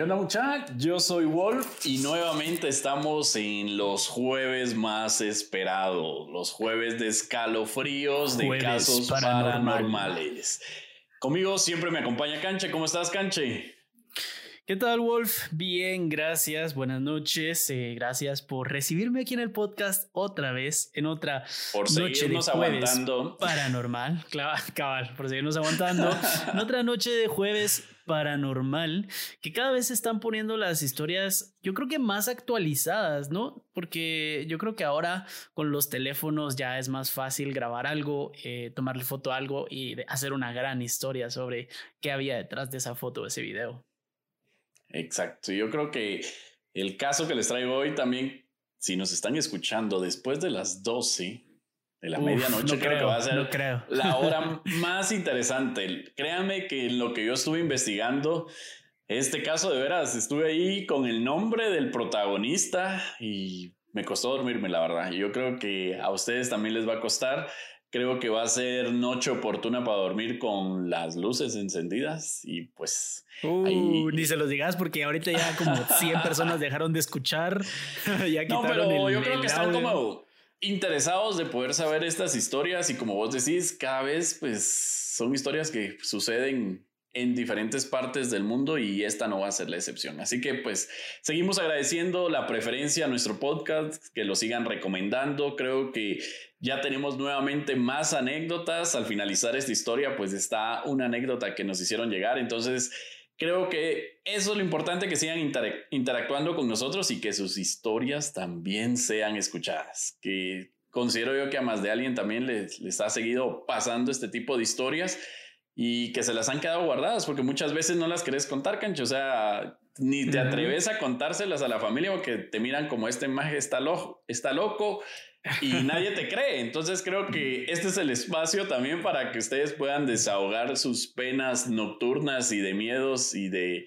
¿Qué onda muchachos? Yo soy Wolf y nuevamente estamos en los jueves más esperados, los jueves de escalofríos de casos paranormales. Conmigo siempre me acompaña Canche. ¿Cómo estás, Canche? ¿Qué tal, Wolf? Bien, gracias. Buenas noches. Eh, gracias por recibirme aquí en el podcast otra vez, en otra por noche de aguantando. paranormal. cabal, por seguirnos aguantando. en otra noche de jueves paranormal, que cada vez se están poniendo las historias, yo creo que más actualizadas, ¿no? Porque yo creo que ahora con los teléfonos ya es más fácil grabar algo, eh, tomarle foto a algo y hacer una gran historia sobre qué había detrás de esa foto, ese video. Exacto. Yo creo que el caso que les traigo hoy también, si nos están escuchando después de las 12 de la medianoche, creo, que va a ser la hora más interesante. Créanme que en lo que yo estuve investigando, este caso de veras, estuve ahí con el nombre del protagonista y me costó dormirme, la verdad. Yo creo que a ustedes también les va a costar. Creo que va a ser noche oportuna para dormir con las luces encendidas y pues... Uh, Ni se los digas porque ahorita ya como 100 personas dejaron de escuchar. ya no, pero yo creo que están como interesados de poder saber estas historias y como vos decís, cada vez pues son historias que suceden en diferentes partes del mundo y esta no va a ser la excepción. Así que pues seguimos agradeciendo la preferencia a nuestro podcast, que lo sigan recomendando. Creo que ya tenemos nuevamente más anécdotas. Al finalizar esta historia pues está una anécdota que nos hicieron llegar. Entonces creo que eso es lo importante, que sigan interactuando con nosotros y que sus historias también sean escuchadas. Que considero yo que a más de alguien también les, les ha seguido pasando este tipo de historias y que se las han quedado guardadas porque muchas veces no las querés contar, cancho. O sea, ni te atreves a contárselas a la familia porque te miran como este maje está, loco, está loco y nadie te cree. Entonces creo que este es el espacio también para que ustedes puedan desahogar sus penas nocturnas y de miedos y de,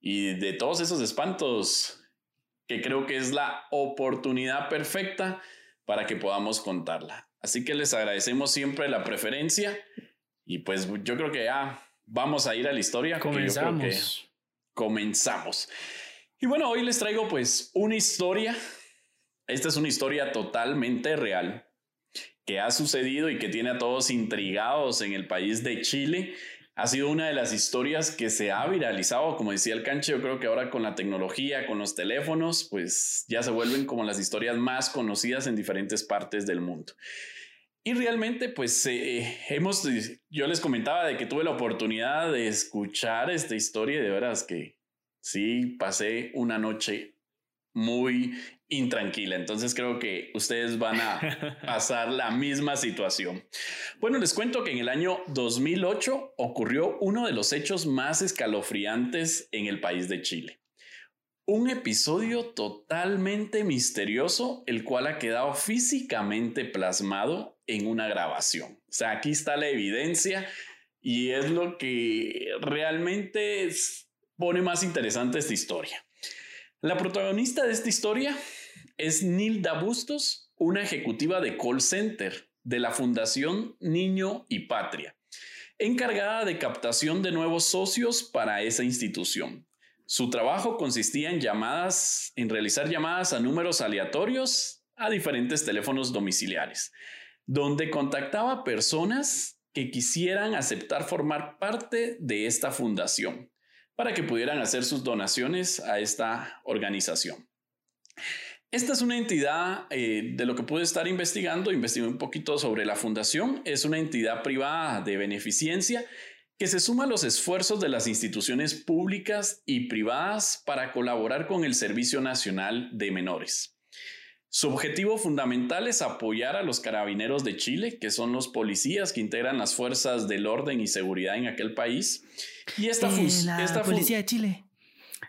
y de todos esos espantos que creo que es la oportunidad perfecta para que podamos contarla. Así que les agradecemos siempre la preferencia y pues yo creo que ya vamos a ir a la historia. Comenzamos. comenzamos. Y bueno, hoy les traigo pues una historia. Esta es una historia totalmente real que ha sucedido y que tiene a todos intrigados en el país de Chile. Ha sido una de las historias que se ha viralizado, como decía el canche, yo creo que ahora con la tecnología, con los teléfonos, pues ya se vuelven como las historias más conocidas en diferentes partes del mundo. Y realmente, pues eh, hemos, yo les comentaba de que tuve la oportunidad de escuchar esta historia y de veras que sí, pasé una noche muy intranquila. Entonces creo que ustedes van a pasar la misma situación. Bueno, les cuento que en el año 2008 ocurrió uno de los hechos más escalofriantes en el país de Chile. Un episodio totalmente misterioso, el cual ha quedado físicamente plasmado en una grabación. O sea, aquí está la evidencia y es lo que realmente pone más interesante esta historia. La protagonista de esta historia es Nilda Bustos, una ejecutiva de call center de la Fundación Niño y Patria, encargada de captación de nuevos socios para esa institución. Su trabajo consistía en en realizar llamadas a números aleatorios a diferentes teléfonos domiciliares donde contactaba personas que quisieran aceptar formar parte de esta fundación para que pudieran hacer sus donaciones a esta organización. Esta es una entidad eh, de lo que pude estar investigando, investigué un poquito sobre la fundación, es una entidad privada de beneficencia que se suma a los esfuerzos de las instituciones públicas y privadas para colaborar con el Servicio Nacional de Menores. Su objetivo fundamental es apoyar a los carabineros de Chile, que son los policías que integran las fuerzas del orden y seguridad en aquel país. Y esta, eh, la policía de Chile.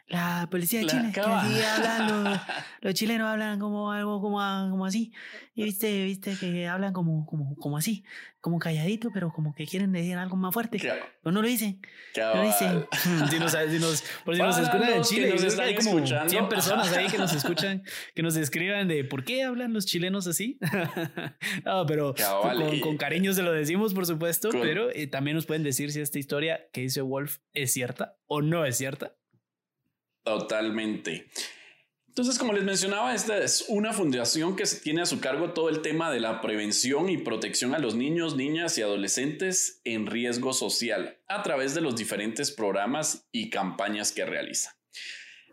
La policía de Chile, que hablan los, chilenos hablan como algo como, como así. Y viste, viste que hablan como, como, como así, como calladito, pero como que quieren decir algo más fuerte. Pero no lo dicen. No lo dicen. si nos, si nos, por si nos escuchan en Chile, nos hay como 100 personas ahí que nos escuchan, que nos escriban de por qué hablan los chilenos así. no, pero con, con, cariño se lo decimos, por supuesto, pero eh, también nos pueden decir si esta historia que dice Wolf es cierta o no es cierta. Totalmente. Entonces, como les mencionaba, esta es una fundación que tiene a su cargo todo el tema de la prevención y protección a los niños, niñas y adolescentes en riesgo social a través de los diferentes programas y campañas que realiza.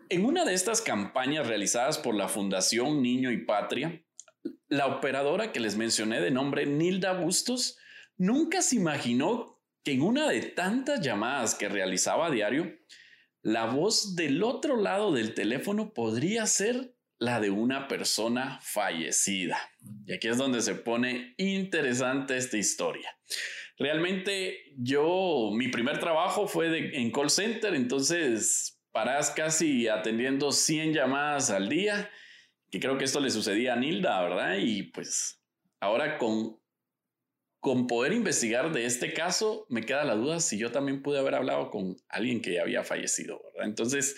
En una de estas campañas realizadas por la Fundación Niño y Patria, la operadora que les mencioné de nombre Nilda Bustos nunca se imaginó que en una de tantas llamadas que realizaba a diario, la voz del otro lado del teléfono podría ser la de una persona fallecida. Y aquí es donde se pone interesante esta historia. Realmente yo, mi primer trabajo fue en call center, entonces parás casi atendiendo 100 llamadas al día, que creo que esto le sucedía a Nilda, ¿verdad? Y pues ahora con con poder investigar de este caso, me queda la duda si yo también pude haber hablado con alguien que había fallecido, ¿verdad? Entonces,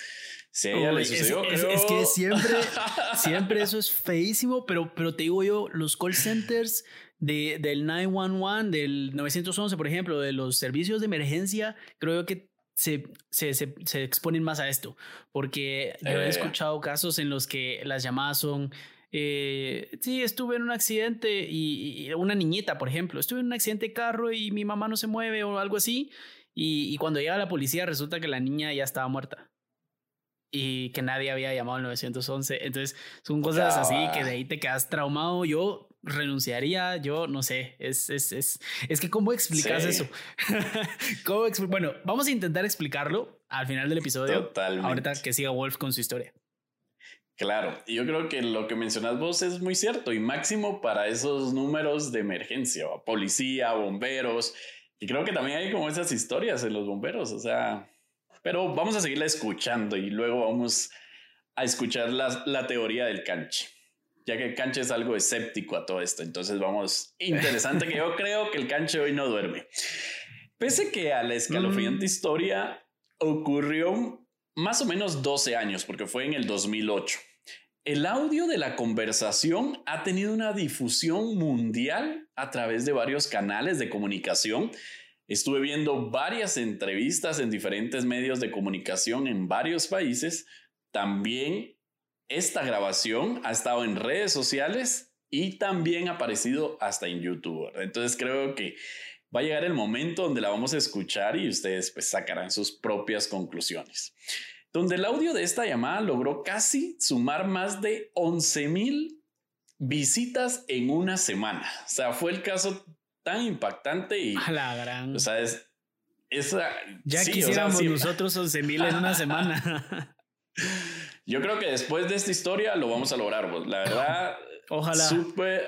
si a ella le sucedió, es, es, que siempre, siempre eso es feísimo, pero, pero te digo yo, los call centers de, del 911, del 911, por ejemplo, de los servicios de emergencia, creo que se, se, se, exponen más a esto, porque yo he eh. escuchado casos en los que las llamadas son eh, sí, estuve en un accidente y, una niñita, por ejemplo, estuve en un accidente de carro y mi mamá no se mueve o algo así. Y, cuando llega la policía resulta que la niña ya estaba muerta y que nadie había llamado al 911. Entonces son cosas así que de ahí te quedas traumado. Yo renunciaría, yo no sé, es, es, es, es que cómo explicas eso. ¿Cómo bueno, vamos a intentar explicarlo al final del episodio. Totalmente. Ahorita que siga Wolf con su historia. Claro, y yo creo que lo que mencionas vos es muy cierto y máximo para esos números de emergencia, policía, bomberos, y creo que también hay como esas historias en los bomberos, o sea, pero vamos a seguirla escuchando y luego vamos a escuchar la, la teoría del canche, ya que el canche es algo escéptico a todo esto, entonces vamos, interesante que yo creo que el canche hoy no duerme. Pese que a la escalofriante mm. historia ocurrió más o menos 12 años, porque fue en el 2008. El audio de la conversación ha tenido una difusión mundial a través de varios canales de comunicación. Estuve viendo varias entrevistas en diferentes medios de comunicación en varios países. También esta grabación ha estado en redes sociales y también ha aparecido hasta en YouTube. Entonces creo que va a llegar el momento donde la vamos a escuchar y ustedes pues sacarán sus propias conclusiones donde el audio de esta llamada logró casi sumar más de 11 mil visitas en una semana. O sea, fue el caso tan impactante y... A la gran. O sea, es... Esa, ya quisiéramos nosotros 11 mil en una semana. Yo creo que después de esta historia lo vamos a lograr. La verdad, ojalá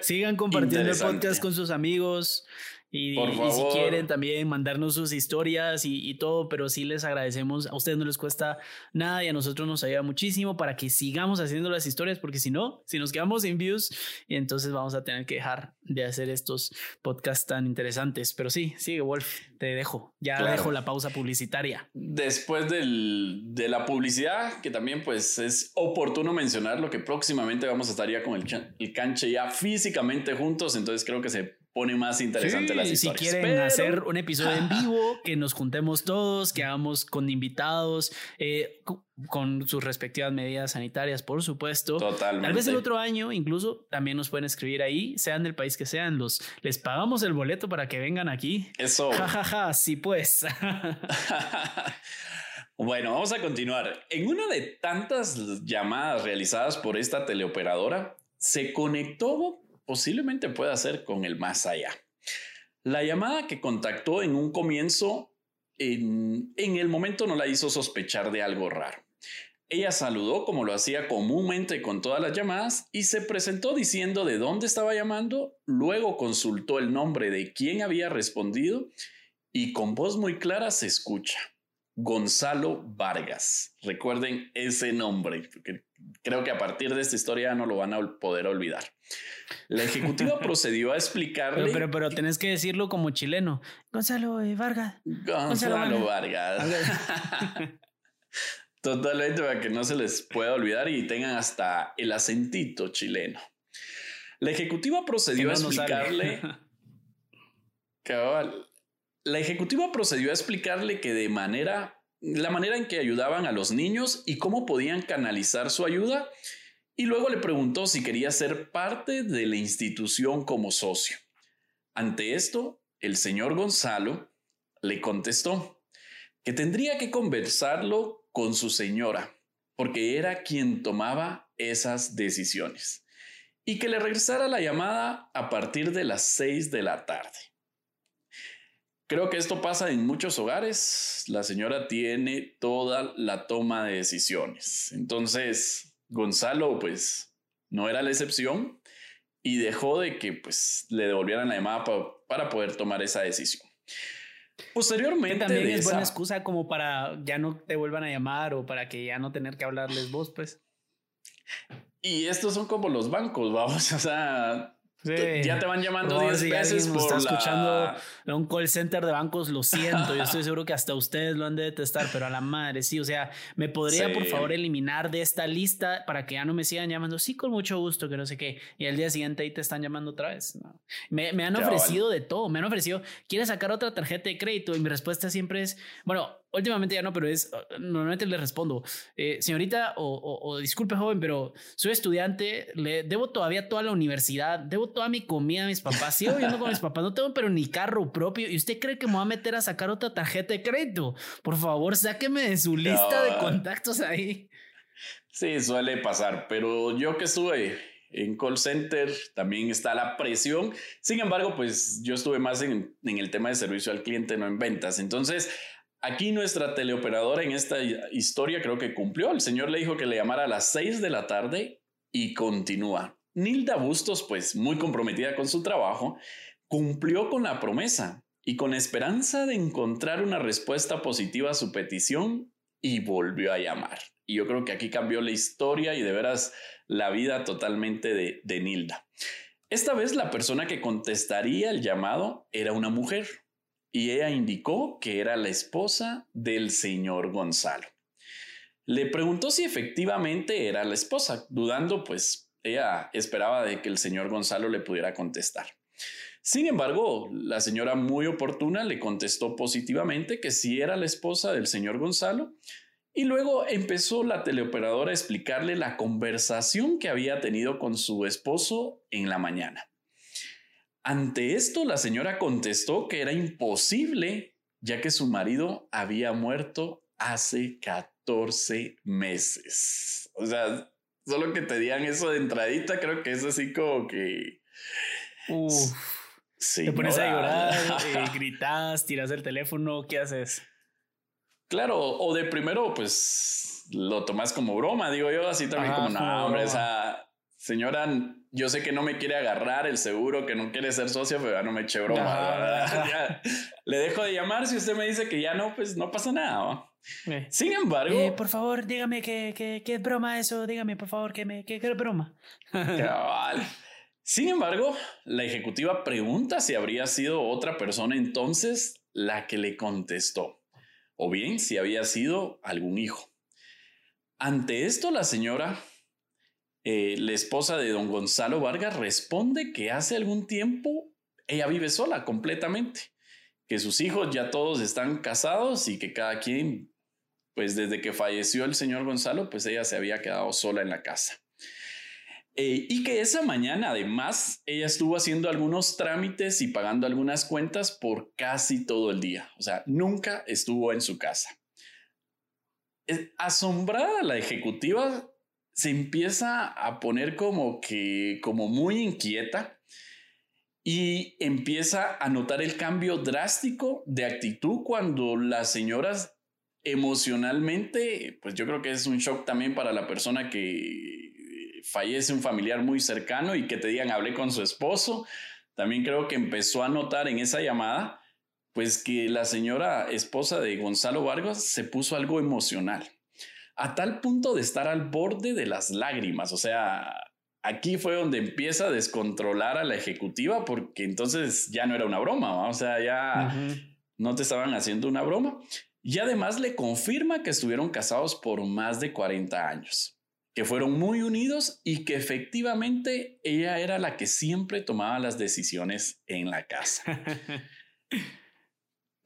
sigan compartiendo el podcast con sus amigos. Y, si quieren también mandarnos sus historias y, todo, pero sí les agradecemos. A ustedes no les cuesta nada y a nosotros nos ayuda muchísimo para que sigamos haciendo las historias, porque si no, si nos quedamos sin views, entonces vamos a tener que dejar de hacer estos podcasts tan interesantes. Pero sí, sigue Wolf, te dejo. Ya dejo la pausa publicitaria. Después del, de la publicidad, que también pues es oportuno mencionar lo que próximamente vamos a estar ya con el, el canche ya físicamente juntos, entonces creo que se pone más interesante las historias. Si quieren hacer un episodio en vivo, que nos juntemos todos, que hagamos con invitados, eh, con sus respectivas medidas sanitarias, por supuesto. Totalmente. Tal vez el otro año, incluso, también nos pueden escribir ahí, sean del país que sean, los les pagamos el boleto para que vengan aquí. Eso. Jajaja, ja, ja, sí pues. Bueno, vamos a continuar. En una de tantas llamadas realizadas por esta teleoperadora, se conectó posiblemente pueda ser con el más allá. La llamada que contactó en un comienzo, en, en el momento no la hizo sospechar de algo raro. Ella saludó como lo hacía comúnmente con todas las llamadas y se presentó diciendo de dónde estaba llamando, luego consultó el nombre de quien había respondido y con voz muy clara se escucha. Gonzalo Vargas. Recuerden ese nombre, porque creo que a partir de esta historia no lo van a poder olvidar. La ejecutiva procedió a explicarle. Pero, pero, tenés que decirlo como chileno. Gonzalo eh, Vargas. Gonzalo, Vargas. Totalmente para que no se les pueda olvidar y tengan hasta el acentito chileno. La ejecutiva procedió a explicarle. Cabal, la ejecutiva procedió a explicarle que de manera la manera en que ayudaban a los niños y cómo podían canalizar su ayuda. Y luego le preguntó si quería ser parte de la institución como socio. Ante esto, el señor Gonzalo le contestó que tendría que conversarlo con su señora, porque era quien tomaba esas decisiones, y que le regresara la llamada a partir de las seis de la tarde. Creo que esto pasa en muchos hogares. La señora tiene toda la toma de decisiones. Entonces, Gonzalo, pues, no era la excepción y dejó de que, pues, le devolvieran la llamada para poder tomar esa decisión. Posteriormente. también es buena excusa como para ya no te vuelvan a llamar o para que ya no tener que hablarles vos, pues. Y estos son como los bancos, vamos. O sea, ya te van llamando 10 veces por está escuchando un call center de bancos, lo siento, yo estoy seguro que hasta ustedes lo han de detestar, pero a la madre, sí, o sea, ¿me podría por favor eliminar de esta lista para que ya no me sigan llamando? Sí, con mucho gusto, que no sé qué. Y al día siguiente ahí te están llamando otra vez. Me, me, han ofrecido de todo, me han ofrecido, ¿quieres sacar otra tarjeta de crédito? Y mi respuesta siempre es, bueno, últimamente ya no, pero es, normalmente le respondo, eh, señorita o, disculpe joven, pero soy estudiante, le debo todavía toda la universidad, debo toda mi comida a mis papás, sigo viviendo con mis papás, no tengo pero ni carro propio y usted cree que me va a meter a sacar otra tarjeta de crédito. Por favor, sáqueme de su lista de contactos ahí. Sí, suele pasar, pero yo que estuve en call center también está la presión. Sin embargo, pues yo estuve más en, en, el tema de servicio al cliente, no en ventas. Entonces, Aquí nuestra teleoperadora en esta historia creo que cumplió. El señor le dijo que le llamara a las 6 de la tarde y continúa. Nilda Bustos, pues muy comprometida con su trabajo, cumplió con la promesa y con esperanza de encontrar una respuesta positiva a su petición y volvió a llamar. Y yo creo que aquí cambió la historia y de veras la vida totalmente de, de Nilda. Esta vez la persona que contestaría el llamado era una mujer y ella indicó que era la esposa del señor Gonzalo. Le preguntó si efectivamente era la esposa, dudando pues ella esperaba de que el señor Gonzalo le pudiera contestar. Sin embargo, la señora muy oportuna le contestó positivamente que sí era la esposa del señor Gonzalo y luego empezó la teleoperadora a explicarle la conversación que había tenido con su esposo en la mañana. Ante esto, la señora contestó que era imposible, ya que su marido había muerto hace 14 meses. O sea, solo que te digan eso de entradita, creo que es así como que... Uf. Te pones a llorar, eh, gritas, tiras el teléfono, ¿qué haces? Claro, o de primero, pues lo tomas como broma, digo yo, así también como, no, hombre, esa señora, yo sé que no me quiere agarrar el seguro, que no quiere ser socio, pero ya no me eche broma. le dejo de llamar. Si usted me dice que ya no, pues no pasa nada. Eh. Sin embargo, eh, por favor, dígame que, que, es broma eso. Dígame, por favor, que, me, que, es broma. Sin embargo, la ejecutiva pregunta si habría sido otra persona entonces la que le contestó, o bien si había sido algún hijo. Ante esto, la señora eh, la esposa de don Gonzalo Vargas responde que hace algún tiempo ella vive sola completamente, que sus hijos ya todos están casados y que cada quien, pues desde que falleció el señor Gonzalo, pues ella se había quedado sola en la casa. Eh, y que esa mañana además ella estuvo haciendo algunos trámites y pagando algunas cuentas por casi todo el día. O sea, nunca estuvo en su casa. Asombrada la ejecutiva se empieza a poner como que, como muy inquieta y empieza a notar el cambio drástico de actitud cuando las señoras emocionalmente, pues yo creo que es un shock también para la persona que fallece un familiar muy cercano y que te digan hablé con su esposo. También creo que empezó a notar en esa llamada, pues que la señora esposa de Gonzalo Vargas se puso algo emocional a tal punto de estar al borde de las lágrimas. O sea, aquí fue donde empieza a descontrolar a la ejecutiva porque entonces ya no era una broma, o sea, ya no te estaban haciendo una broma. Y además le confirma que estuvieron casados por más de 40 años, que fueron muy unidos y que efectivamente ella era la que siempre tomaba las decisiones en la casa.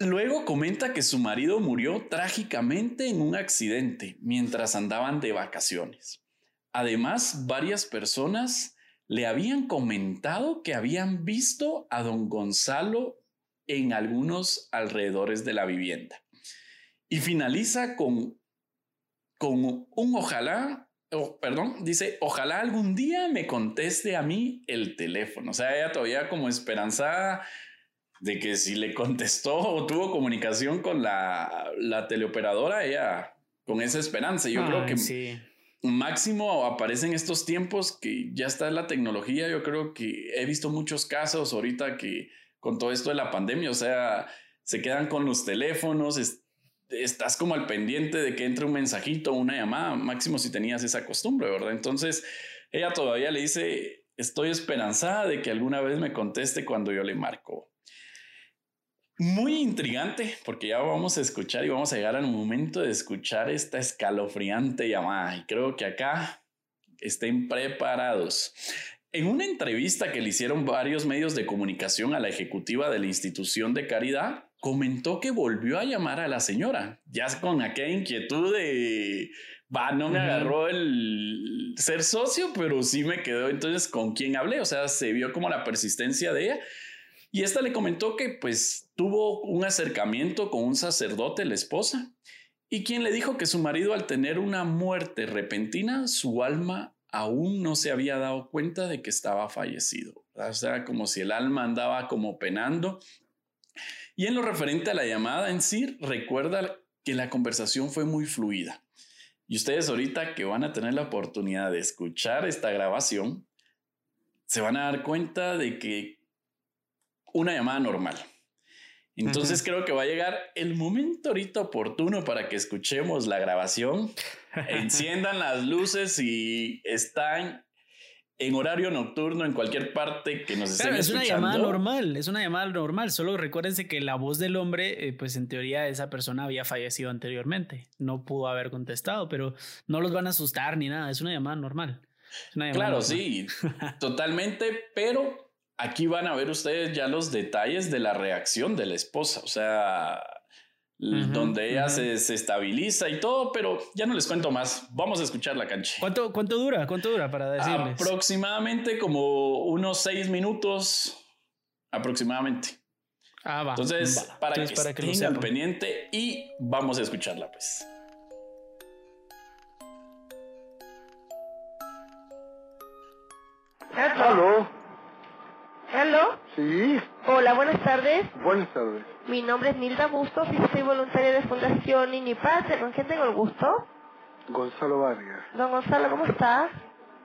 Luego comenta que su marido murió trágicamente en un accidente mientras andaban de vacaciones. Además, varias personas le habían comentado que habían visto a don Gonzalo en algunos alrededores de la vivienda. Y finaliza con, con un ojalá, perdón, dice, ojalá algún día me conteste a mí el teléfono. O sea, ella todavía como esperanzada de que si le contestó o tuvo comunicación con la, la teleoperadora, ella con esa esperanza. Yo creo que sí. máximo aparece en estos tiempos que ya está la tecnología. Yo creo que he visto muchos casos ahorita que con todo esto de la pandemia, o sea, se quedan con los teléfonos, estás como al pendiente de que entre un mensajito, una llamada, máximo si tenías esa costumbre, ¿verdad? Entonces, ella todavía le dice, estoy esperanzada de que alguna vez me conteste cuando yo le marco. Muy intrigante, porque ya vamos a escuchar y vamos a llegar al momento de escuchar esta escalofriante llamada. Y creo que acá estén preparados. En una entrevista que le hicieron varios medios de comunicación a la ejecutiva de la institución de caridad, comentó que volvió a llamar a la señora, ya con aquella inquietud de, va, no me agarró el ser socio, pero sí me quedó entonces con quién hablé, o sea, se vio como la persistencia de ella. Y esta le comentó que pues tuvo un acercamiento con un sacerdote, la esposa, y quien le dijo que su marido al tener una muerte repentina, su alma aún no se había dado cuenta de que estaba fallecido. O sea, como si el alma andaba como penando. Y en lo referente a la llamada en sí, recuerda que la conversación fue muy fluida. Y ustedes ahorita que van a tener la oportunidad de escuchar esta grabación, se van a dar cuenta de que una llamada normal. Entonces creo que va a llegar el momento ahorita oportuno para que escuchemos la grabación, enciendan las luces y están en horario nocturno en cualquier parte que nos estén es una llamada normal, es una llamada normal. Solo recuérdense que la voz del hombre, eh, pues en teoría esa persona había fallecido anteriormente, no pudo haber contestado, pero no los van a asustar ni nada. Es una llamada normal. claro, sí, totalmente, pero aquí van a ver ustedes ya los detalles de la reacción de la esposa, o sea, donde ella se, estabiliza y todo, pero ya no les cuento más. Vamos a escuchar la cancha. ¿Cuánto, cuánto dura? ¿Cuánto dura para decirles? Aproximadamente como unos seis minutos, aproximadamente. Ah, va. Entonces, para, que para que estén al pendiente y vamos a escucharla, pues. ¿Aló? Sí. Hola, buenas tardes. Buenas tardes. Mi nombre es Nilda Bustos y soy voluntaria de Fundación Patria. ¿Con quién tengo el gusto? Gonzalo Vargas. Don Gonzalo, ¿cómo está?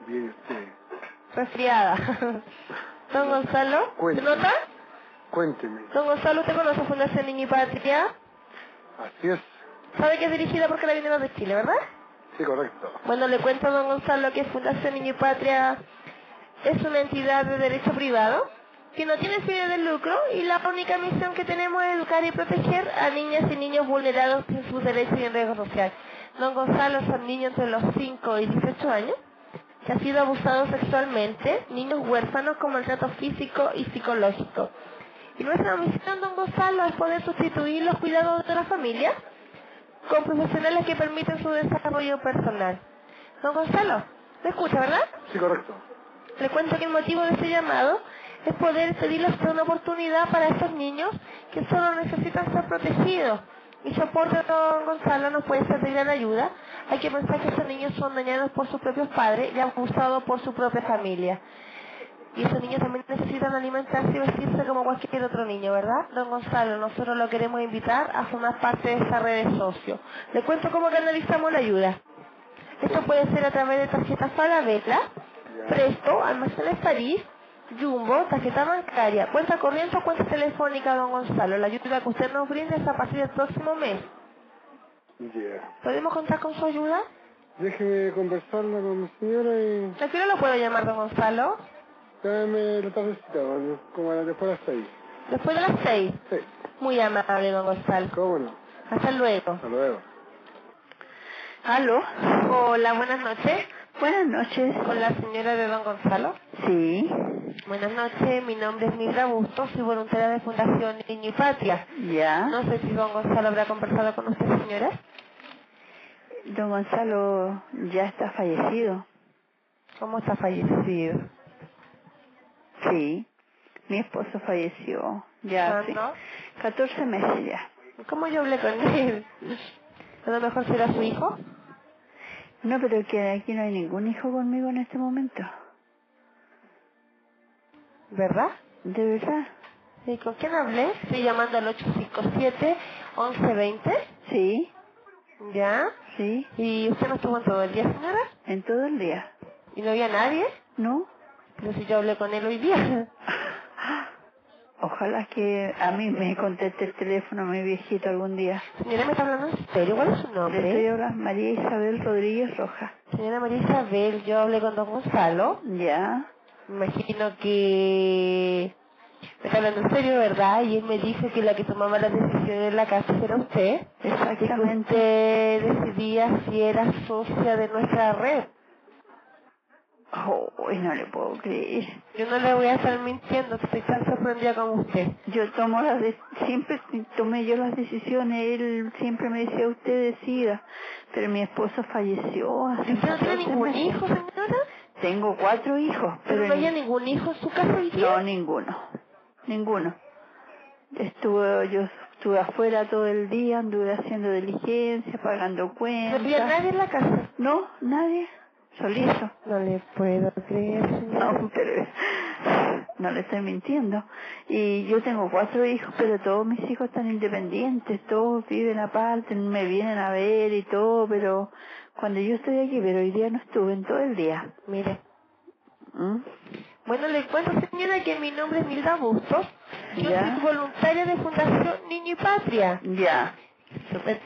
Bien, usted. Resfriada. Don Gonzalo, ¿se nota? Cuénteme. Don Gonzalo, ¿usted conoce Fundación Niño y Patria? Así es. ¿Sabe que es dirigida por Carabineros de Chile, verdad? Sí, correcto. Bueno, le cuento a don Gonzalo que Fundación Niño y Patria es una entidad de derecho privado que no tiene fines de lucro y la única misión que tenemos es educar y proteger a niñas y niños vulnerados en sus derechos y en riesgo social. Don Gonzalo son niños entre los 5 y 18 años que han sido abusados sexualmente, niños huérfanos con maltrato físico y psicológico. Y nuestra misión, don Gonzalo, es poder sustituir los cuidados de la familia con profesionales que permiten su desarrollo personal. Don Gonzalo, ¿me escucha, verdad? Sí, correcto. Le cuento que el motivo de este llamado es poder pedirles una oportunidad para estos niños que solo necesitan ser protegidos. Mi soporte, don Gonzalo, nos puede ser de gran ayuda. Hay que pensar que estos niños son dañados por sus propios padres y abusados por su propia familia. Y esos niños también necesitan alimentarse y vestirse como cualquier otro niño, ¿verdad? Don Gonzalo, nosotros lo queremos invitar a formar parte de esta red de socios. Le cuento cómo canalizamos la ayuda. Esto puede ser a través de tarjetas para vela, Presto, Almacenes París, Jumbo, tarjeta bancaria, cuenta corriente o cuenta telefónica, don Gonzalo. La ayuda que usted nos brinde es a partir del próximo mes. ¿Podemos contar con su ayuda? Déjeme conversarla con mi señora y... ¿A qué hora lo puedo llamar, don Gonzalo? Dame la tardecita, como después de las seis. ¿Después de las seis? Sí. Muy amable, don Gonzalo. ¿Cómo no? Hasta luego. Hasta luego. ¿Aló? Hola, buenas noches. Buenas noches. ¿Con la señora de don Gonzalo? Sí. Buenas noches, mi nombre es Mildra Bustos, soy voluntaria de Fundación Niño y Patria. Ya. No sé si don Gonzalo habrá conversado con usted, señora. Don Gonzalo ya está fallecido. ¿Cómo está fallecido? Sí, mi esposo falleció ya hace 14 meses ya. ¿Cómo yo hablé con él? ¿A lo mejor será su hijo? No, pero que aquí no hay ningún hijo conmigo en este momento. ¿Verdad? ¿De verdad? ¿Y con quién hablé? Estoy llamando al 857-1120. Sí. ¿Ya? Sí. ¿Y usted no estuvo en todo el día, señora? En todo el día. ¿Y no había nadie? No. Pero si yo hablé con él hoy día. Ojalá que a mí me conteste el teléfono mi viejito algún día. Señora, ¿me está hablando en serio? ¿Cuál es su nombre? Le estoy hablando María Isabel Rodríguez Roja. Señora María Isabel, yo hablé con don Gonzalo. Ya. Me imagino que... Me está hablando en serio, ¿verdad? Y él me dijo que la que tomaba las decisiones en la casa era usted. Exactamente. Que usted decidía si era socia de nuestra red. Oh, no le puedo creer. Yo no le voy a estar mintiendo, estoy tan sorprendida como usted. Yo tomo las de siempre tomé yo las decisiones, él siempre me decía usted decida, pero mi esposo falleció hace ¿Usted no tiene ningún hijo, señora? Tengo cuatro hijos, pero, no había ningún hijo en su casa hoy día. No, ninguno, ninguno. Estuve, yo estuve afuera todo el día, anduve haciendo diligencia, pagando cuentas. ¿No había nadie en la casa? No, nadie solito. No le puedo creer, No, pero no le estoy mintiendo. Y yo tengo cuatro hijos, pero todos mis hijos están independientes, todos viven aparte, me vienen a ver y todo, pero cuando yo estoy aquí, pero hoy día no estuve en todo el día. Mire. ¿Mm? Bueno, le cuento, señora, que mi nombre es Milda Bustos. Yo ¿Ya? soy voluntaria de Fundación Niño y Patria. Ya.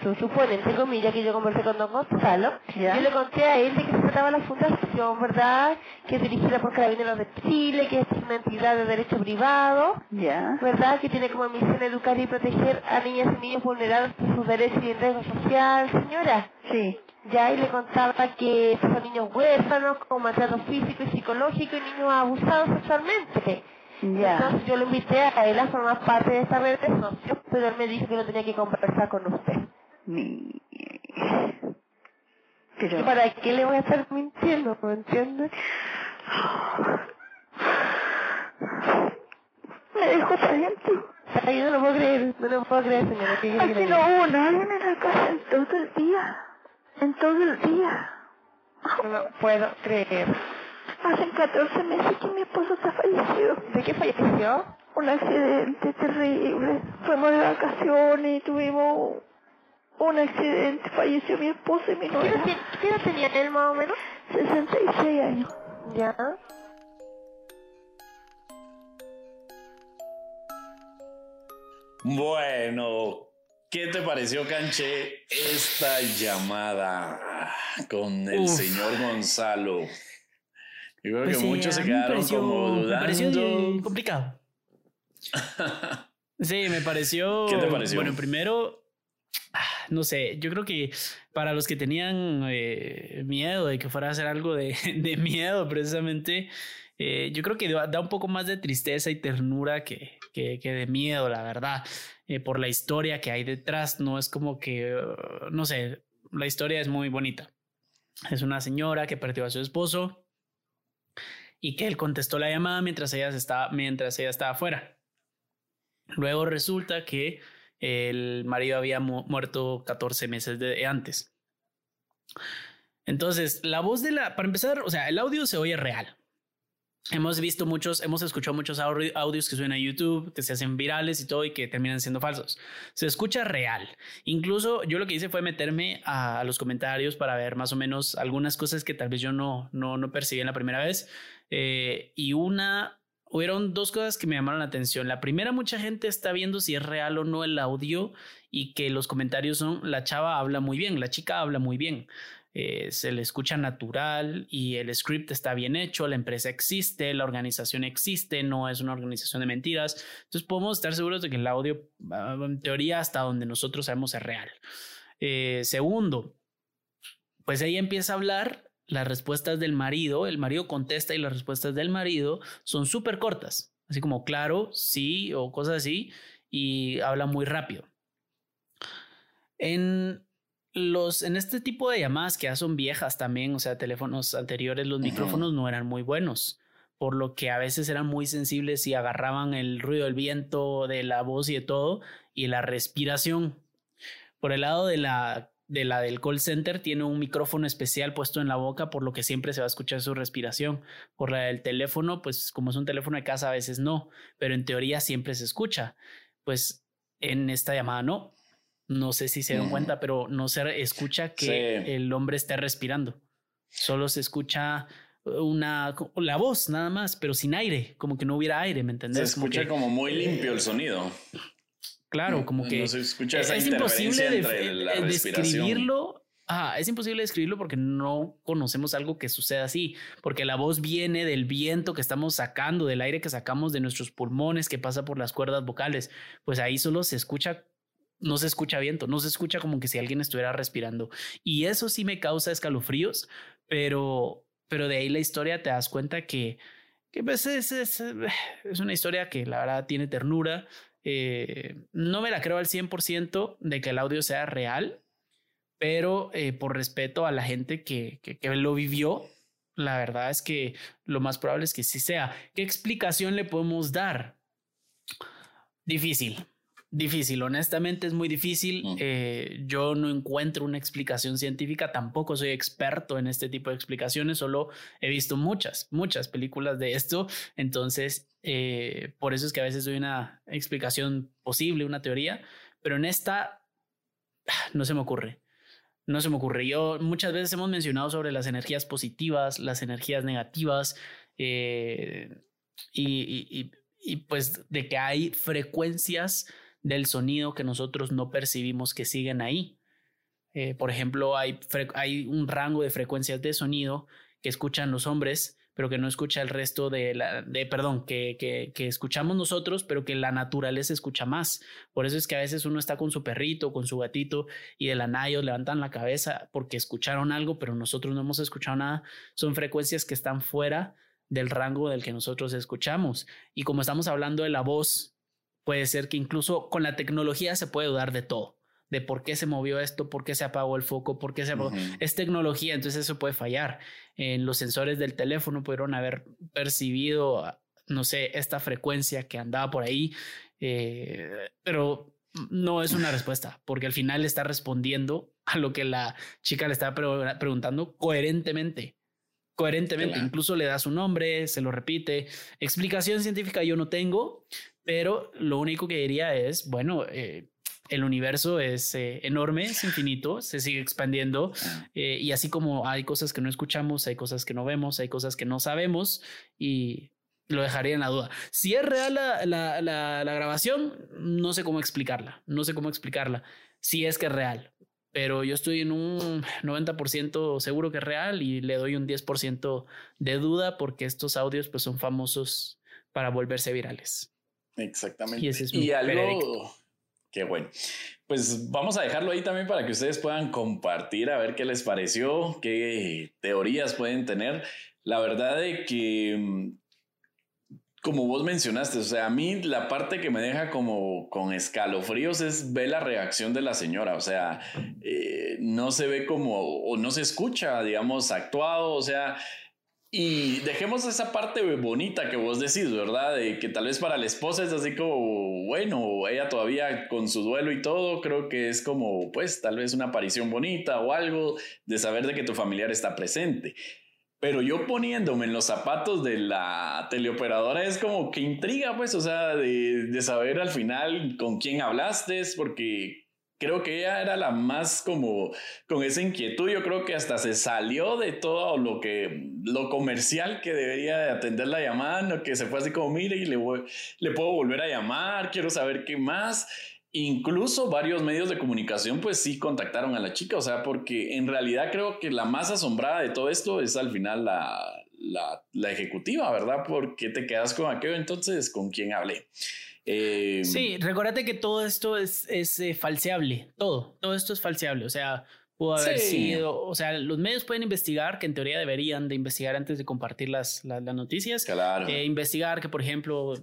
Su, supone, entre comillas, que yo conversé con don Gonzalo. ¿Ya? Yo le conté a él de que se trataba la fundación, ¿verdad? Que es dirigida por Carabineros de Chile, que es una entidad de derecho privado, Ya. ¿verdad? Que tiene como misión educar y proteger a niñas y niños vulnerados por sus derechos y en riesgo social, señora. Sí. Ya, y le contaba que son niños huérfanos, con maltrato físico y psicológico y niños abusados sexualmente. Ya. Entonces yo lo invité a él a formar parte de esta red de socios, pero él me dijo que no tenía que conversar con usted. Mi... ¿Y Pero... para qué le voy a estar mintiendo, ¿me entiendes? Me dejó adentro. Ay, no lo puedo creer, no lo puedo creer, señora. ¿Qué Aquí le no hubo nadie en la casa en todo el día. En todo el día. No lo puedo creer. Hace 14 meses que mi esposo está fallecido. ¿De qué falleció? Un accidente terrible. Fuimos de vacaciones y tuvimos un accidente. Falleció mi esposo y mi ¿Qué edad, novia. qué edad tenía él más o menos? 66 años. Ya. Bueno, ¿qué te pareció, Canche, esta llamada con el Uf. señor Gonzalo? Yo creo Pues que sí, muchos se quedaron pareció- como Me pareció dudando. complicado. Sí, me pareció. ¿Qué te pareció? Bueno, primero, no sé, yo creo que para los que tenían eh, miedo de que fuera a hacer algo de, de miedo, precisamente, eh, yo creo que da, un poco más de tristeza y ternura que, que, que de miedo, la verdad, eh, por la historia que hay detrás. No es como que, no sé, la historia es muy bonita. Es una señora que perdió a su esposo y que él contestó la llamada mientras ella, estaba, mientras ella estaba afuera. Luego resulta que el marido había mu- muerto 14 meses de antes. Entonces, la voz de la, para empezar, o sea, el audio se oye real. Hemos visto muchos, hemos escuchado muchos audi- audios que suenan a YouTube, que se hacen virales y todo y que terminan siendo falsos. Se escucha real. Incluso yo lo que hice fue meterme a, a los comentarios para ver más o menos algunas cosas que tal vez yo no, no, no percibí en la primera vez. Eh, y una, hubieron dos cosas que me llamaron la atención. La primera, mucha gente está viendo si es real o no el audio y que los comentarios son, la chava habla muy bien, la chica habla muy bien. Eh, se le escucha natural y el script está bien hecho, la empresa existe, la organización existe, no es una organización de mentiras. Entonces podemos estar seguros de que el audio, ah, en teoría, hasta donde nosotros sabemos es real. Eh, segundo, pues ella empieza a hablar las respuestas del marido, el marido contesta y las respuestas del marido son súper cortas, así como claro, sí o cosas así, y habla muy rápido. En los, en este tipo de llamadas que ya son viejas también, o sea, teléfonos anteriores, los micrófonos no eran muy buenos, por lo que a veces eran muy sensibles y agarraban el ruido del viento, de la voz y de todo, y la respiración. Por el lado de la de la del call center tiene un micrófono especial puesto en la boca, por lo que siempre se va a escuchar su respiración. Por la del teléfono, pues como es un teléfono de casa, a veces no, pero en teoría siempre se escucha. Pues en esta llamada no. No sé si se dan cuenta, pero no se escucha que el hombre esté respirando. Solo se escucha una la voz nada más, pero sin aire, como que no hubiera aire, ¿me entendés? Se escucha como, muy limpio el sonido. Claro, como que se escucha esa es imposible de, describirlo. Ah, es imposible describirlo porque no conocemos algo que suceda así, porque la voz viene del viento que estamos sacando, del aire que sacamos de nuestros pulmones que pasa por las cuerdas vocales. Pues ahí solo se escucha no se escucha viento, no se escucha como que si alguien estuviera respirando. Y eso sí me causa escalofríos, pero, pero de ahí la historia te das cuenta que, que pues es, una historia que la verdad tiene ternura. Eh, no me la creo al 100% de que el audio sea real, pero eh, por respeto a la gente que, que, que lo vivió, la verdad es que lo más probable es que sí sea. ¿Qué explicación le podemos dar? Difícil, Difícil, honestamente es muy difícil. Mm. Eh, yo no encuentro una explicación científica, tampoco soy experto en este tipo de explicaciones, solo he visto muchas, muchas películas de esto. Entonces, eh, por eso es que a veces doy una explicación posible, una teoría, pero en esta no se me ocurre. No se me ocurre. Yo muchas veces hemos mencionado sobre las energías positivas, las energías negativas eh, y, y pues de que hay frecuencias del sonido que nosotros no percibimos que siguen ahí. Eh, por ejemplo, hay, hay un rango de frecuencias de sonido que escuchan los hombres, pero que no escucha el resto de la, de, perdón, que, que, que, escuchamos nosotros, pero que la naturaleza escucha más. Por eso es que a veces uno está con su perrito, con su gatito, y de la nada levantan la cabeza porque escucharon algo, pero nosotros no hemos escuchado nada. Son frecuencias que están fuera del rango del que nosotros escuchamos. Y como estamos hablando de la voz Puede ser que incluso con la tecnología se puede dudar de todo, de por qué se movió esto, por qué se apagó el foco, por qué se apagó. Es tecnología, entonces eso puede fallar. En los sensores del teléfono pudieron haber percibido, no sé, esta frecuencia que andaba por ahí, eh, pero no es una respuesta, porque al final está respondiendo a lo que la chica le estaba preguntando coherentemente coherentemente. Incluso le da su nombre, se lo repite. Explicación científica yo no tengo, pero lo único que diría es, bueno, eh, el universo es eh, enorme, es infinito, se sigue expandiendo eh, y así como hay cosas que no escuchamos, hay cosas que no vemos, hay cosas que no sabemos y lo dejaría en la duda. Si es real la, la, la, la grabación, no sé cómo explicarla, no sé cómo explicarla, si es que es real, pero yo estoy en un 90% seguro que es real y le doy un 10% de duda porque estos audios pues son famosos para volverse virales. Exactamente. Y, algo... Qué bueno. Pues vamos a dejarlo ahí también para que ustedes puedan compartir a ver qué les pareció, qué teorías pueden tener. La verdad de que, mm, como vos mencionaste, o sea, a mí la parte que me deja como con escalofríos es ver la reacción de la señora. O sea, eh, no se ve como, o no se escucha, digamos, actuado. O sea, y dejemos esa parte bonita que vos decís, ¿verdad? De que tal vez para la esposa es así como, bueno, ella todavía con su duelo y todo, creo que es como, pues, tal vez una aparición bonita o algo de saber de que tu familiar está presente. Pero yo poniéndome en los zapatos de la teleoperadora es como que intriga, pues, o sea, de, de saber al final con quién hablaste, porque creo que ella era la más como con esa inquietud. Yo creo que hasta se salió de todo lo que lo comercial que debería de atender la llamada, ¿no? que se fue así como, mire, y le, le puedo volver a llamar, quiero saber qué más. Incluso varios medios de comunicación pues sí contactaron a la chica, o sea, porque en realidad creo que la más asombrada de todo esto es al final la, la, la ejecutiva, ¿verdad? Porque te quedas con aquello entonces, ¿con quién hablé? sí, em, recuérdate que todo esto es, es eh, falseable, todo, todo esto es falseable, o sea, pudo haber sido, o sea, los medios pueden investigar, que en teoría deberían de investigar antes de compartir las, las, noticias. Claro. Eh, investigar que, por ejemplo,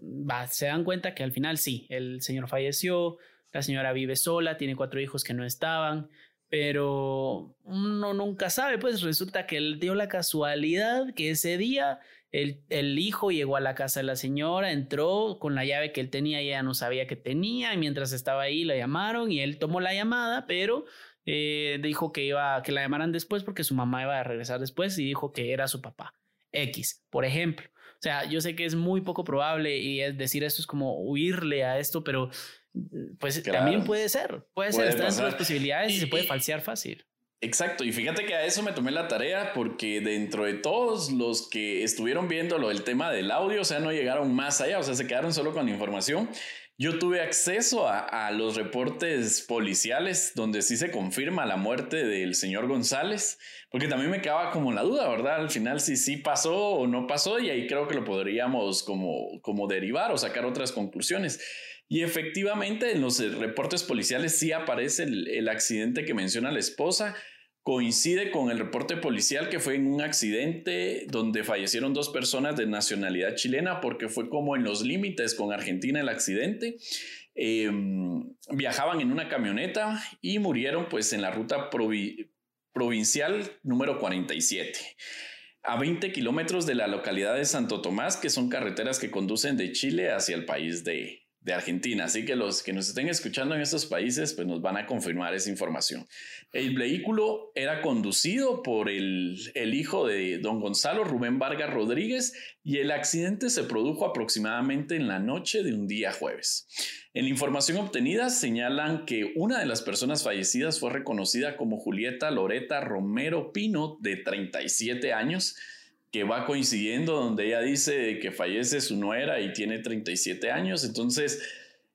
se dan cuenta que al final sí, el señor falleció, la señora vive sola, tiene cuatro hijos que no estaban, pero uno nunca sabe, pues resulta que él dio la casualidad que ese día el, el, hijo llegó a la casa de la señora, entró con la llave que él tenía y ella no sabía que tenía, y mientras estaba ahí la llamaron y él tomó la llamada, pero eh, dijo que iba, que la llamaran después porque su mamá iba a regresar después y dijo que era su papá. X, por ejemplo. O sea, yo sé que es muy poco probable y es decir esto es como huirle a esto, pero pues también puede ser, puede, ser, está entre las posibilidades y, se puede falsear fácil. Exacto, y fíjate que a eso me tomé la tarea porque dentro de todos los que estuvieron viendo lo del tema del audio, o sea, no llegaron más allá, o sea, se quedaron solo con la información. Yo tuve acceso a, los reportes policiales donde sí se confirma la muerte del señor González, porque también me quedaba como la duda, ¿verdad? Al final si sí pasó o no pasó y ahí creo que lo podríamos como, como derivar o sacar otras conclusiones. Y efectivamente en los reportes policiales sí aparece el, el accidente que menciona la esposa, coincide con el reporte policial que fue en un accidente donde fallecieron dos personas de nacionalidad chilena porque fue como en los límites con Argentina el accidente. Em, viajaban en una camioneta y murieron pues en la ruta provincial número 47 a 20 kilómetros de la localidad de Santo Tomás, que son carreteras que conducen de Chile hacia el país de, de Argentina. Así que los que nos estén escuchando en estos países, pues nos van a confirmar esa información. El vehículo era conducido por el, el hijo de don Gonzalo, Rubén Vargas Rodríguez, y el accidente se produjo aproximadamente en la noche de un día jueves. En la información obtenida señalan que una de las personas fallecidas fue reconocida como Julieta Loreta Romero Pino, de 37 años, que va coincidiendo donde ella dice que fallece su nuera y tiene 37 años. Entonces,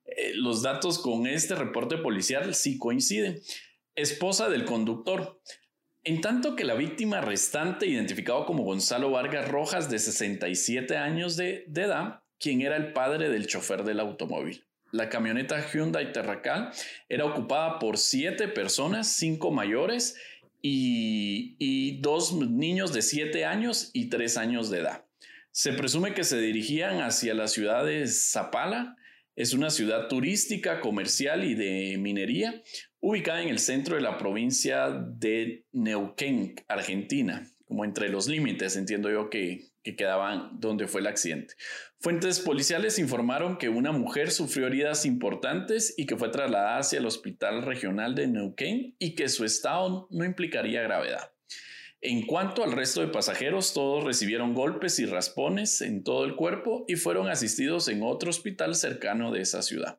eh, los datos con este reporte policial sí coinciden. Esposa del conductor. En tanto que la víctima restante, identificado como Gonzalo Vargas Rojas, de 67 años de, de edad, quien era el padre del chofer del automóvil. La camioneta Hyundai Terracal era ocupada por siete personas, cinco mayores y, dos niños de siete años y tres años de edad. Se presume que se dirigían hacia la ciudad de Zapala. Es una ciudad turística, comercial y de minería, ubicada en el centro de la provincia de Neuquén, Argentina, como entre los límites, entiendo yo que, que quedaban donde fue el accidente. Fuentes policiales informaron que una mujer sufrió heridas importantes y que fue trasladada hacia el Hospital Regional de Neuquén y que su estado no implicaría gravedad. En cuanto al resto de pasajeros, todos recibieron golpes y raspones en todo el cuerpo y fueron asistidos en otro hospital cercano de esa ciudad.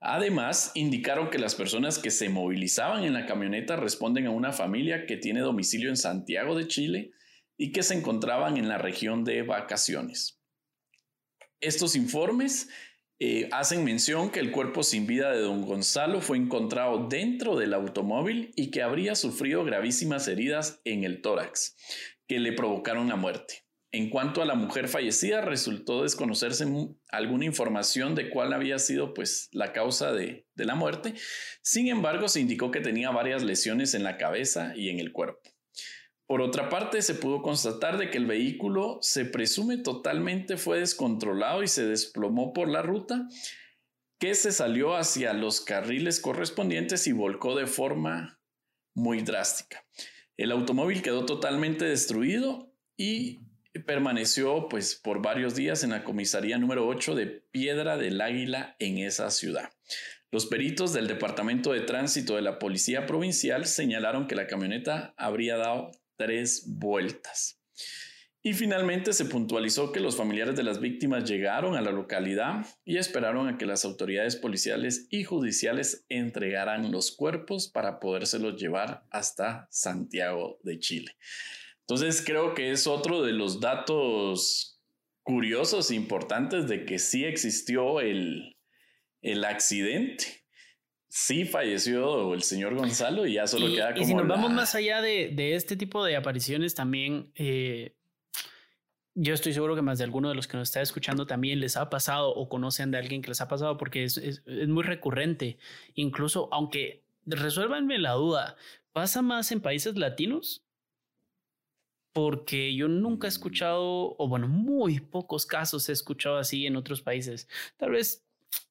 Además, indicaron que las personas que se movilizaban en la camioneta responden a una familia que tiene domicilio en Santiago de Chile y que se encontraban en la región de vacaciones. Estos informes eh, hacen mención que el cuerpo sin vida de don Gonzalo fue encontrado dentro del automóvil y que habría sufrido gravísimas heridas en el tórax que le provocaron la muerte. En cuanto a la mujer fallecida, resultó desconocerse alguna información de cuál había sido pues, la causa de la muerte. Sin embargo, se indicó que tenía varias lesiones en la cabeza y en el cuerpo. Por otra parte, se pudo constatar de que el vehículo se presume totalmente fue descontrolado y se desplomó por la ruta, que se salió hacia los carriles correspondientes y volcó de forma muy drástica. El automóvil quedó totalmente destruido y permaneció pues por varios días en la comisaría número 8 de Piedra del Águila en esa ciudad. Los peritos del Departamento de Tránsito de la Policía Provincial señalaron que la camioneta habría dado tres vueltas. Y finalmente se puntualizó que los familiares de las víctimas llegaron a la localidad y esperaron a que las autoridades policiales y judiciales entregaran los cuerpos para podérselos llevar hasta Santiago de Chile. Entonces creo que es otro de los datos curiosos e importantes de que sí existió el, el accidente sí falleció el señor Gonzalo y ya solo queda como. Y si nos vamos más allá de, de, este tipo de apariciones, también eh, yo estoy seguro que más de alguno de los que nos está escuchando también les ha pasado o conocen de alguien que les ha pasado porque es, es, es muy recurrente. Incluso, aunque resuélvanme la duda. ¿Pasa más en países latinos? Porque yo nunca he escuchado, o bueno, muy pocos casos he escuchado así en otros países. Tal vez,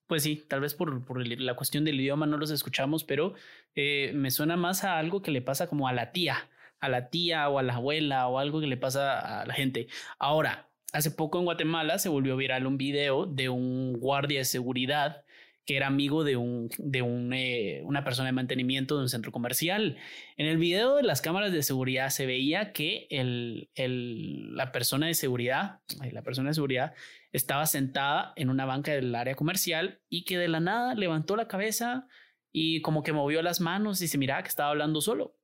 pues sí, tal vez por, por la cuestión del idioma no los escuchamos, pero eh, me suena más a algo que le pasa como a la tía, a la tía o a la abuela o algo que le pasa a la gente. Ahora, hace poco en Guatemala se volvió viral un video de un guardia de seguridad que era amigo de, un, de un, eh, una persona de mantenimiento de un centro comercial. En el video de las cámaras de seguridad se veía que el, el, la persona de seguridad, la persona de seguridad estaba sentada en una banca del área comercial y que de la nada levantó la cabeza y como que movió las manos y se miraba que estaba hablando solo.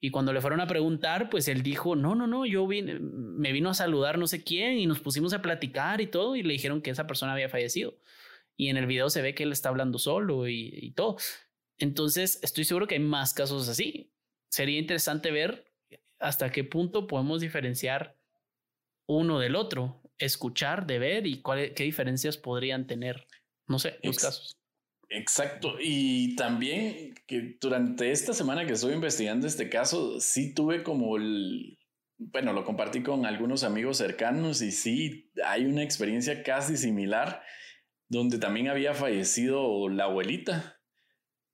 Y cuando le fueron a preguntar, pues él dijo, no, no, no, yo vine, me vino a saludar no sé quién y nos pusimos a platicar y todo y le dijeron que esa persona había fallecido y en el video se ve que él está hablando solo y, todo. Entonces, estoy seguro que hay más casos así. Sería interesante ver hasta qué punto podemos diferenciar uno del otro, escuchar de ver y cuál, qué diferencias podrían tener, no sé, los casos. Exacto. Y también que durante esta semana que estuve investigando este caso, sí tuve como el, bueno, lo compartí con algunos amigos cercanos y sí hay una experiencia casi similar donde también había fallecido la abuelita.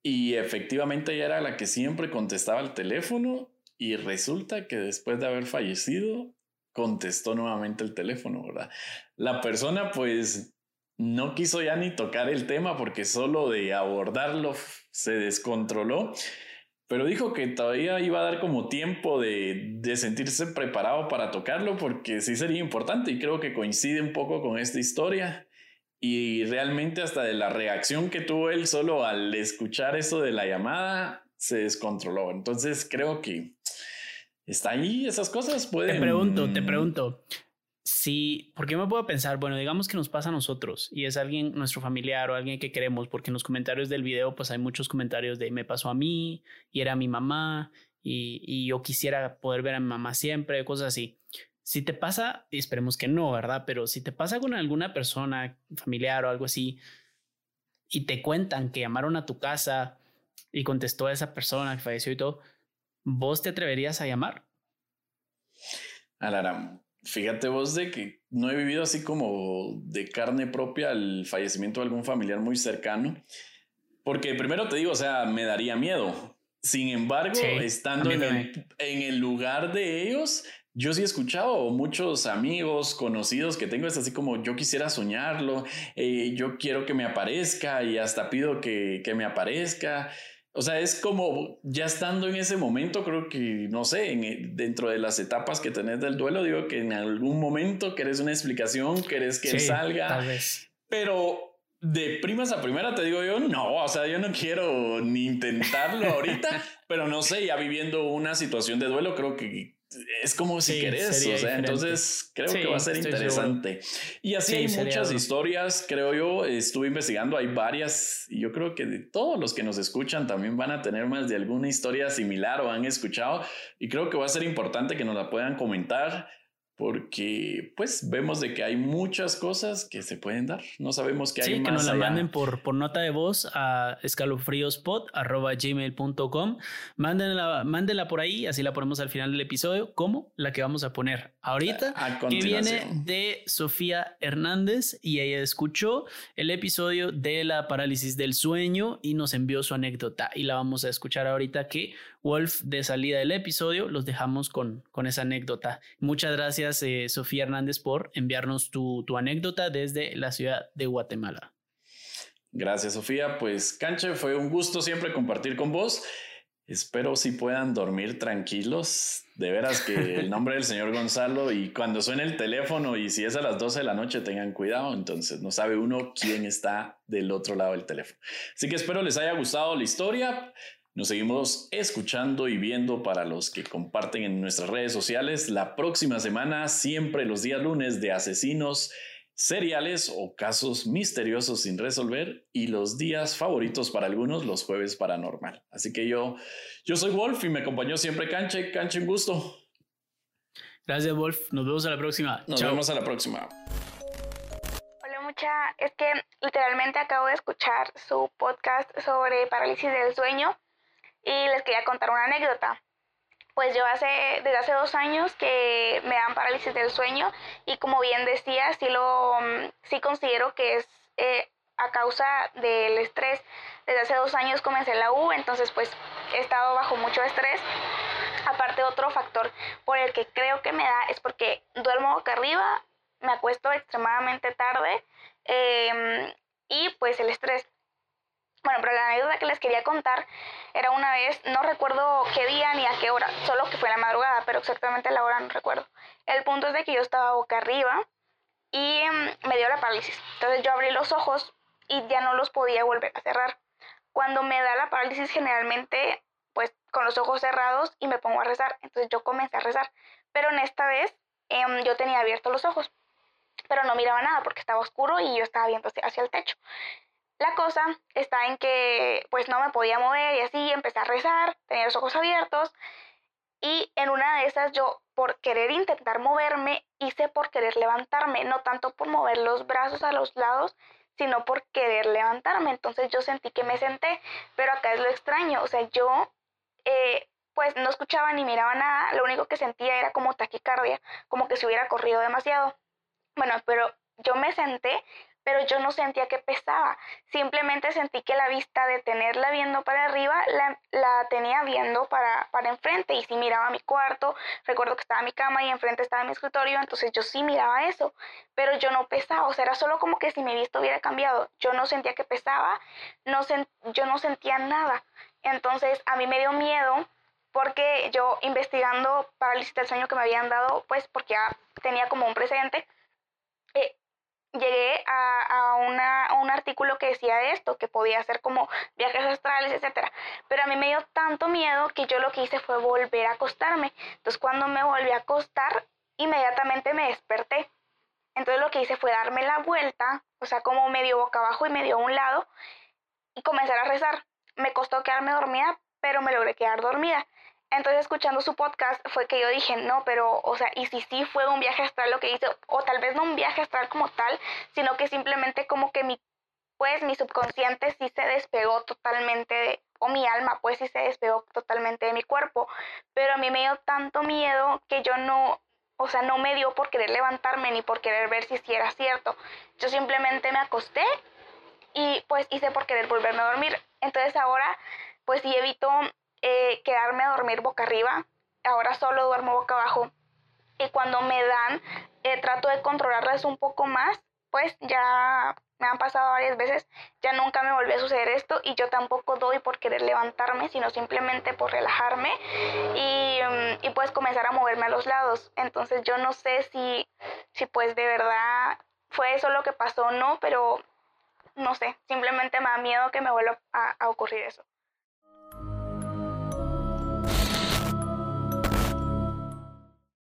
Y efectivamente ella era la que siempre contestaba el teléfono y resulta que después de haber fallecido, contestó nuevamente el teléfono, ¿verdad? La persona pues no quiso ya ni tocar el tema porque solo de abordarlo se descontroló, pero dijo que todavía iba a dar como tiempo de, de sentirse preparado para tocarlo porque sí sería importante y creo que coincide un poco con esta historia y realmente hasta de la reacción que tuvo él solo al escuchar eso de la llamada, se descontroló. Entonces creo que está ahí, esas cosas pueden... Te pregunto, te pregunto. Sí, porque yo me puedo pensar, bueno, digamos que nos pasa a nosotros y es alguien, nuestro familiar o alguien que queremos, porque en los comentarios del video pues hay muchos comentarios de me pasó a mí y era mi mamá y, y yo quisiera poder ver a mi mamá siempre, cosas así. Si te pasa, y esperemos que no, ¿verdad? Pero si te pasa con alguna persona familiar o algo así y te cuentan que llamaron a tu casa y contestó a esa persona que falleció y todo, ¿vos te atreverías a llamar? Alara, fíjate vos de que no he vivido así como de carne propia el fallecimiento de algún familiar muy cercano, porque primero te digo, o sea, me daría miedo. Sin embargo, estando en en el lugar de ellos, yo sí he escuchado muchos amigos, conocidos que tengo, es así como yo quisiera soñarlo, eh, yo quiero que me aparezca y hasta pido que, que, me aparezca. O sea, es como ya estando en ese momento, creo que, no sé, en, dentro de las etapas que tenés del duelo, digo que en algún momento querés una explicación, querés que él salga. Tal vez. Pero de primas a primera te digo yo, no, o sea, yo no quiero ni intentarlo ahorita, pero no sé, ya viviendo una situación de duelo, creo que es como si querés, o sea, entonces creo que va a ser interesante. Y así hay muchas historias, creo yo, estuve investigando, hay varias, y yo creo que de todos los que nos escuchan también van a tener más de alguna historia similar o han escuchado, y creo que va a ser importante que nos la puedan comentar porque pues vemos de que hay muchas cosas que se pueden dar. No sabemos qué hay sí, que nos la manden por, por nota de voz a escalofríospot.gmail.com. Mándenla, mándenla por ahí, así la ponemos al final del episodio, como la que vamos a poner ahorita, que viene de Sofía Hernández y ella escuchó el episodio de la parálisis del sueño y nos envió su anécdota y la vamos a escuchar ahorita que Wolf de salida del episodio los dejamos con, con esa anécdota. Muchas gracias eh, Sofía Hernández, por enviarnos tu, anécdota desde la ciudad de Guatemala. Gracias, Sofía. Pues, Canche, fue un gusto siempre compartir con vos. Espero si puedan dormir tranquilos. De veras que el nombre del señor Gonzalo y cuando suene el teléfono y si es a las 12 de la noche tengan cuidado, entonces no sabe uno quién está del otro lado del teléfono. Así que espero les haya gustado la historia. Nos seguimos escuchando y viendo para los que comparten en nuestras redes sociales la próxima semana, siempre los días lunes de asesinos seriales o casos misteriosos sin resolver y los días favoritos para algunos, los jueves paranormal. Así que yo, yo soy Wolf y me acompañó siempre Canche. Canche, un gusto. Gracias, Wolf. Nos vemos a la próxima. Nos vemos a la próxima. Hola, mucha. Es que literalmente acabo de escuchar su podcast sobre parálisis del sueño y les quería contar una anécdota. Pues yo hace, desde hace dos años que me dan parálisis del sueño y como bien decía, sí, lo, mm, sí considero que es eh, a causa del estrés. Desde hace dos años comencé la U, entonces pues he estado bajo mucho estrés. Aparte otro factor por el que creo que me da es porque duermo boca arriba, me acuesto extremadamente tarde em, y pues el estrés. Bueno, pero la anécdota que les quería contar era una vez, no recuerdo qué día ni a qué hora, solo que fue la madrugada, pero exactamente la hora no recuerdo. El punto es de que yo estaba boca arriba y em, me dio la parálisis. Entonces yo abrí los ojos y ya no los podía volver a cerrar. Cuando me da la parálisis generalmente pues con los ojos cerrados y me pongo a rezar. Entonces yo comencé a rezar. Pero en esta vez em, yo tenía abiertos los ojos, pero no miraba nada porque estaba oscuro y yo estaba viendo hacia el techo. La cosa está en que pues no me podía mover y así empecé a rezar, tenía los ojos abiertos y en una de esas yo por querer intentar moverme hice por querer levantarme, no tanto por mover los brazos a los lados, sino por querer levantarme. Entonces yo sentí que me senté, pero acá es lo extraño, o sea, yo eh, pues no escuchaba ni miraba nada, lo único que sentía era como taquicardia, como que se hubiera corrido demasiado. Bueno, pero yo me senté, pero yo no sentía que pesaba, simplemente sentí que la vista de tenerla viendo para arriba la, tenía viendo para, para enfrente y si miraba mi cuarto, recuerdo que estaba mi cama y enfrente estaba mi escritorio, entonces yo sí miraba eso, pero yo no pesaba, o sea, era solo como que si mi vista hubiera cambiado, yo no sentía que pesaba, no yo no sentía nada, entonces a mí me dio miedo porque yo investigando parálisis del sueño que me habían dado, pues porque ya tenía como un precedente, eh, llegué a, un artículo que decía esto, que podía hacer como viajes astrales, etcétera. Pero a mí me dio tanto miedo que yo lo que hice fue volver a acostarme. Entonces cuando me volví a acostar, inmediatamente me desperté. Entonces lo que hice fue darme la vuelta, o sea, como medio boca abajo y medio a un lado, y comenzar a rezar. Me costó quedarme dormida, pero me logré quedar dormida. Entonces, escuchando su podcast, fue que yo dije, no, pero, o sea, y si sí fue un viaje astral lo que hice, o tal vez no un viaje astral como tal, sino que simplemente como que mi, pues, mi subconsciente sí se despegó totalmente de, o mi alma, pues, sí se despegó totalmente de mi cuerpo. Pero a mí me dio tanto miedo que yo no, o sea, no me dio por querer levantarme ni por querer ver si sí era cierto. Yo simplemente me acosté y, pues, hice por querer volverme a dormir. Entonces ahora, pues, sí evito eh, quedarme a dormir boca arriba. Ahora solo duermo boca abajo. Y cuando me dan, eh, trato de controlarlas un poco más. Pues ya me han pasado varias veces, ya nunca me volvió a suceder esto y yo tampoco doy por querer levantarme, sino simplemente por relajarme y, mm, y pues comenzar a moverme a los lados. Entonces yo no sé si, si pues de verdad fue eso lo que pasó o no, pero no sé, simplemente me da miedo que me vuelva a ocurrir eso.